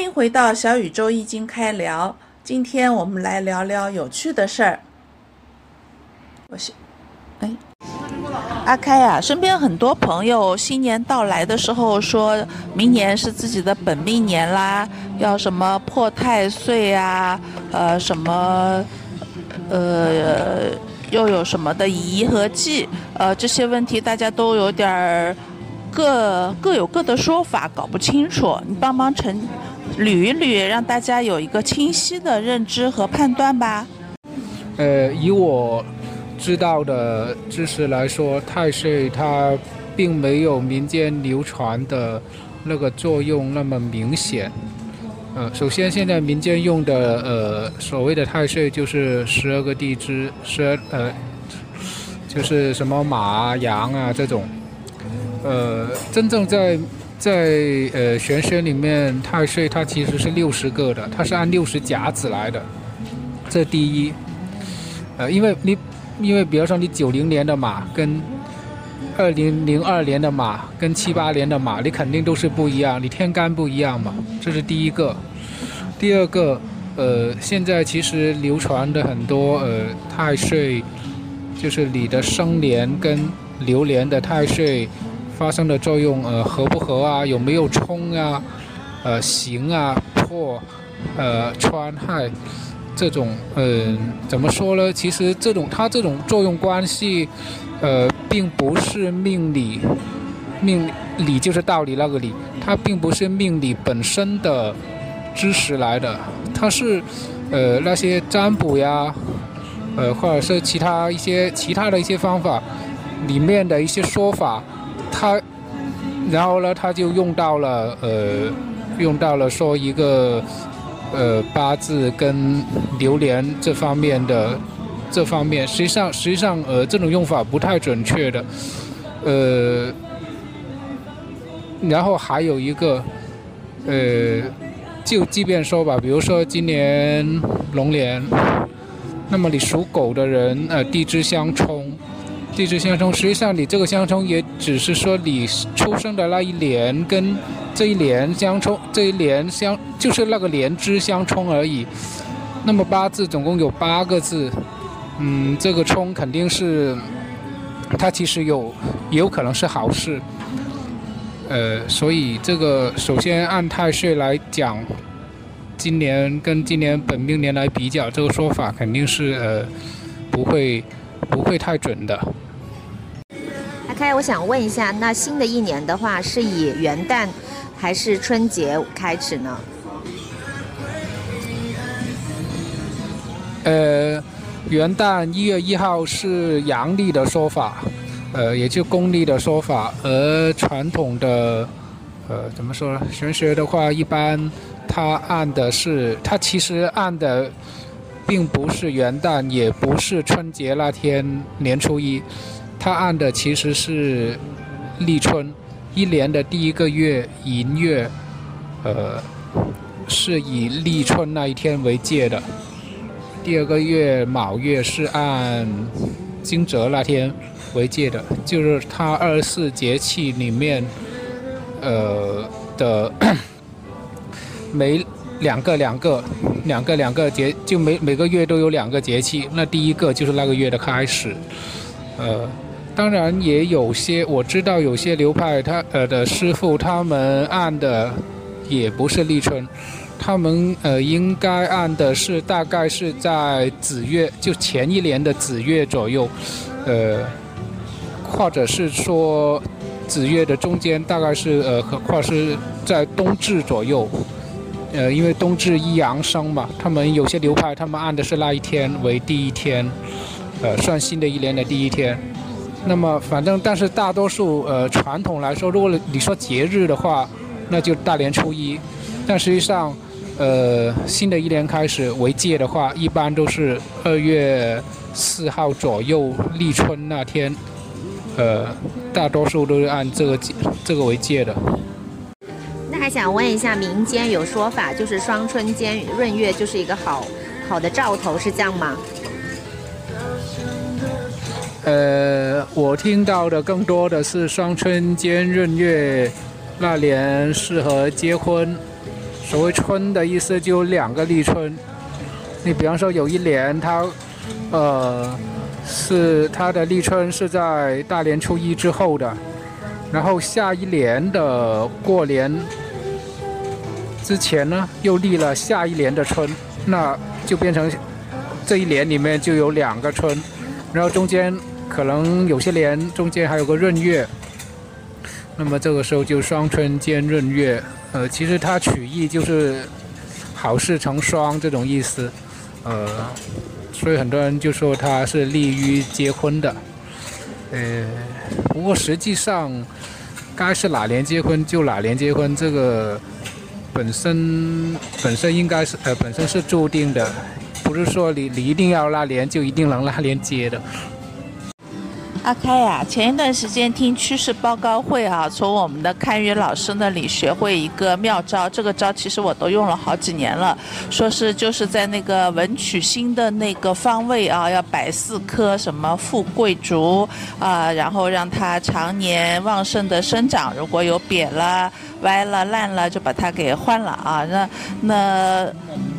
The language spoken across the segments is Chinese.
欢迎回到小宇宙易经开聊。今天我们来聊聊有趣的事儿。我是，哎，阿开呀，身边很多朋友新年到来的时候，说明年是自己的本命年啦，要什么破太岁啊，呃，什么，呃，又有什么的宜和忌，呃，这些问题大家都有点儿各各有各的说法，搞不清楚。你帮忙陈捋一捋，让大家有一个清晰的认知和判断吧。呃，以我知道的知识来说，太岁它并没有民间流传的那个作用那么明显。呃，首先现在民间用的呃所谓的太岁就是十二个地支，十二呃就是什么马、羊啊这种。呃，真正在在呃玄学里面，太岁它其实是六十个的，它是按六十甲子来的。这第一，呃，因为你因为比如说你九零年的马跟二零零二年的马跟七八年的马，你肯定都是不一样，你天干不一样嘛，这是第一个。第二个，呃，现在其实流传的很多呃太岁，就是你的生年跟流年的太岁。发生的作用，呃，合不合啊？有没有冲啊？呃，刑啊，破，呃，穿害，这种，嗯，怎么说呢？其实这种它这种作用关系，呃，并不是命理，命理就是道理那个理，它并不是命理本身的知识来的，它是，呃，那些占卜呀，呃，或者是其他一些其他的一些方法里面的一些说法。他，然后呢，他就用到了呃，用到了说一个呃八字跟流年这方面的这方面，实际上实际上呃这种用法不太准确的，呃，然后还有一个呃，就即便说吧，比如说今年龙年，那么你属狗的人呃地支相冲。地支相冲，实际上你这个相冲也只是说你出生的那一年跟这一年相冲，这一年相就是那个年支相冲而已。那么八字总共有八个字，嗯，这个冲肯定是它其实有也有可能是好事。呃，所以这个首先按太岁来讲，今年跟今年本命年来比较，这个说法肯定是呃不会。不会太准的。阿开，我想问一下，那新的一年的话，是以元旦还是春节开始呢？呃，元旦一月一号是阳历的说法，呃，也就公历的说法。而传统的，呃，怎么说呢？玄学的话，一般它按的是，它其实按的。并不是元旦，也不是春节那天年初一，他按的其实是立春，一年的第一个月寅月，呃，是以立春那一天为界的。第二个月卯月是按惊蛰那天为界的，就是它二十四节气里面，呃的 每。两个两个两个两个节，就每每个月都有两个节气。那第一个就是那个月的开始，呃，当然也有些我知道有些流派他呃的师傅他们按的也不是立春，他们呃应该按的是大概是在子月，就前一年的子月左右，呃，或者是说子月的中间，大概是呃或是在冬至左右。呃，因为冬至一阳生嘛，他们有些流派，他们按的是那一天为第一天，呃，算新的一年的第一天。那么，反正但是大多数呃传统来说，如果你说节日的话，那就大年初一。但实际上，呃，新的一年开始为界的话，一般都是二月四号左右立春那天，呃，大多数都是按这个这个为界的。想问一下，民间有说法，就是双春兼闰月就是一个好好的兆头，是这样吗？呃，我听到的更多的是双春兼闰月那年适合结婚，所谓春的意思就两个立春。你比方说有一年它，呃，是它的立春是在大年初一之后的，然后下一年的过年之前呢，又立了下一年的春，那就变成这一年里面就有两个春，然后中间可能有些年中间还有个闰月，那么这个时候就双春兼闰月，呃，其实它取义就是好事成双这种意思。呃，所以很多人就说它是利于结婚的，呃，不过实际上该是哪年结婚就哪年结婚，这个本身本身应该是呃本身是注定的，不是说你你一定要拉连就一定能拉连接的。阿开呀，前一段时间听趋势报告会啊，从我们的堪舆老师那里学会一个妙招。这个招其实我都用了好几年了，说是就是在那个文曲星的那个方位啊，要摆四棵什么富贵竹啊，然后让它常年旺盛的生长。如果有扁了、歪了、烂了，就把它给换了啊。那那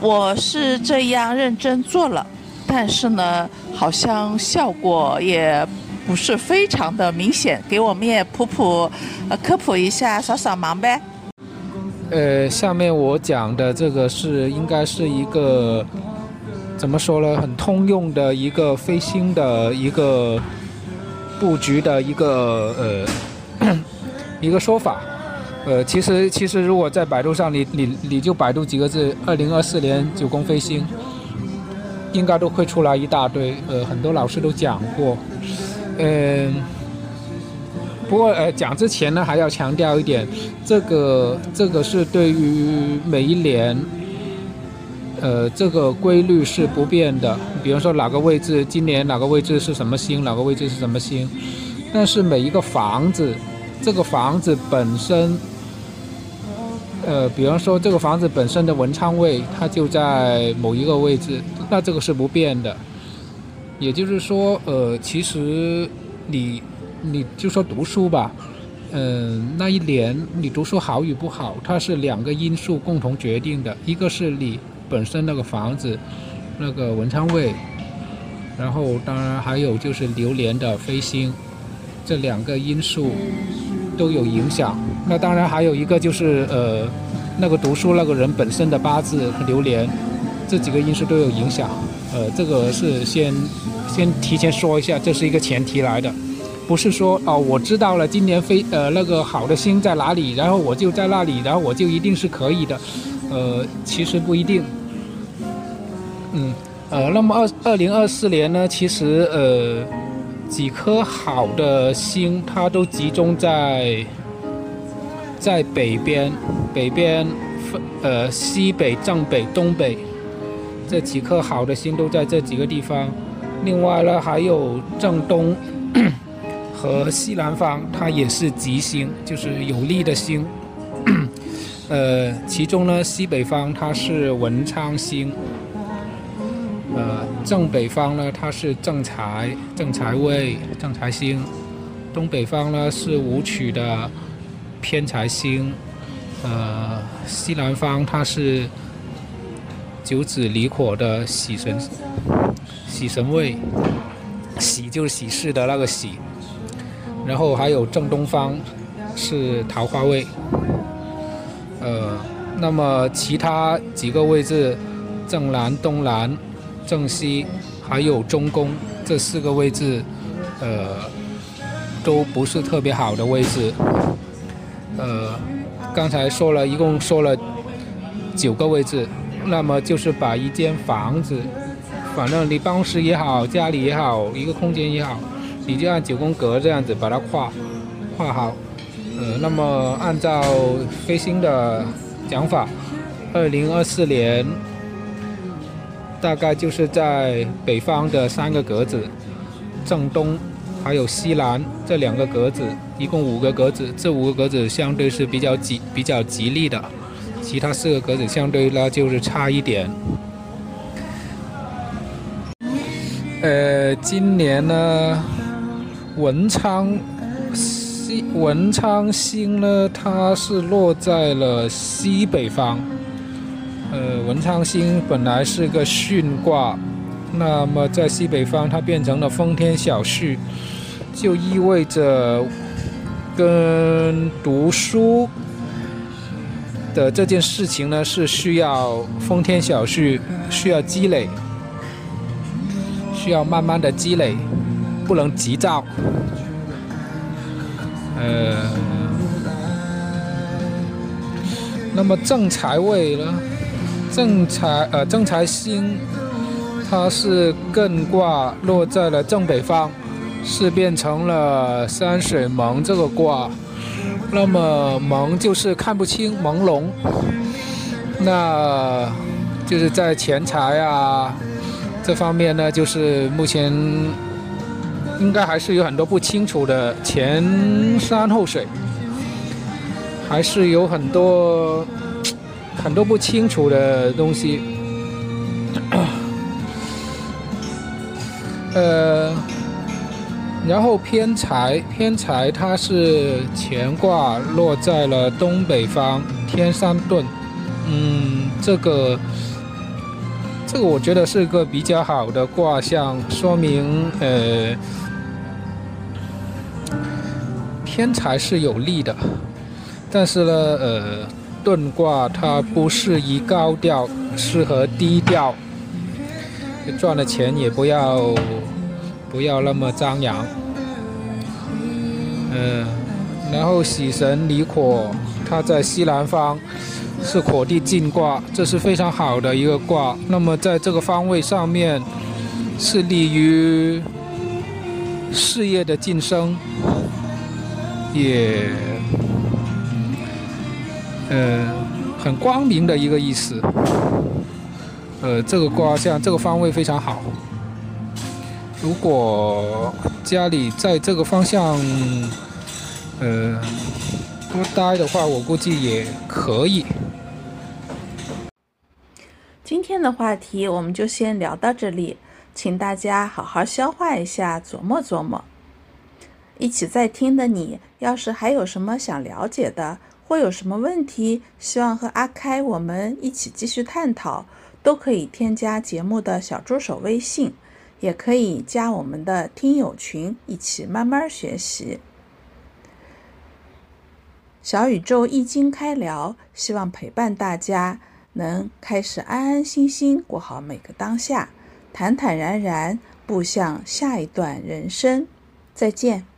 我是这样认真做了，但是呢，好像效果也。不是非常的明显，给我们也普普，呃，科普一下，扫扫盲呗。呃，下面我讲的这个是应该是一个怎么说呢？很通用的一个飞星的一个布局的一个呃一个说法。呃，其实其实如果在百度上，你你你就百度几个字“二零二四年九宫飞星”，应该都会出来一大堆。呃，很多老师都讲过。嗯，不过呃，讲之前呢，还要强调一点，这个这个是对于每一年，呃，这个规律是不变的。比如说哪个位置，今年哪个位置是什么星，哪个位置是什么星，但是每一个房子，这个房子本身，呃，比方说这个房子本身的文昌位，它就在某一个位置，那这个是不变的。也就是说，呃，其实你，你就说读书吧，嗯，那一年你读书好与不好，它是两个因素共同决定的，一个是你本身那个房子，那个文昌位，然后当然还有就是流年的飞星，这两个因素都有影响。那当然还有一个就是呃，那个读书那个人本身的八字和流年，这几个因素都有影响。呃，这个是先先提前说一下，这是一个前提来的，不是说哦，我知道了今年飞呃那个好的星在哪里，然后我就在那里，然后我就一定是可以的，呃，其实不一定。嗯，呃，那么二二零二四年呢，其实呃几颗好的星，它都集中在在北边，北边分呃西北、正北、东北。这几颗好的星都在这几个地方，另外呢还有正东 和西南方，它也是吉星，就是有利的星。呃，其中呢西北方它是文昌星，呃正北方呢它是正财正财位正财星，东北方呢是武曲的偏财星，呃西南方它是。九子离火的喜神，喜神位，喜就是喜事的那个喜，然后还有正东方是桃花位，呃，那么其他几个位置，正南、东南、正西，还有中宫这四个位置，呃，都不是特别好的位置，呃，刚才说了一共说了九个位置。那么就是把一间房子，反正你办公室也好，家里也好，一个空间也好，你就按九宫格这样子把它画画好。呃，那么按照飞星的讲法，二零二四年大概就是在北方的三个格子，正东还有西南这两个格子，一共五个格子，这五个格子相对是比较吉比较吉利的。其他四个格子相对呢就是差一点。呃，今年呢，文昌西文昌星呢，它是落在了西北方，呃，文昌星本来是个巽卦，那么在西北方它变成了风天小畜，就意味着跟读书的这件事情呢是需要风天小畜，需要积累，需要慢慢的积累，不能急躁。呃，那么正财位呢？正财呃正财星，它是艮卦落在了正北方，是变成了山水蒙这个卦。那么蒙就是看不清朦胧，那就是在钱财啊这方面呢，就是目前应该还是有很多不清楚的前山后水，还是有很多。很多不清楚的东西，呃，然后偏财，偏财它是乾卦落在了东北方天山遁，嗯，这个这个我觉得是一个比较好的卦象，说明呃偏财是有利的，但是呢，呃。遁卦它不适宜高调，适合低调。赚了钱也不要不要那么张扬。嗯，然后喜神离火，它在西南方，是火地进卦，这是非常好的一个卦。那么在这个方位上面，是利于事业的晋升，也。呃，很光明的一个意思。呃，这个卦象，这个方位非常好。如果家里在这个方向，呃，多待的话，我估计也可以。今天的话题我们就先聊到这里，请大家好好消化一下，琢磨琢磨。一起在听的你，要是还有什么想了解的，或有什么问题，希望和阿开我们一起继续探讨，都可以添加节目的小助手微信，也可以加我们的听友群，一起慢慢学习。小宇宙易经开聊，希望陪伴大家，能开始安安心心过好每个当下，坦坦然然步向下一段人生。再见。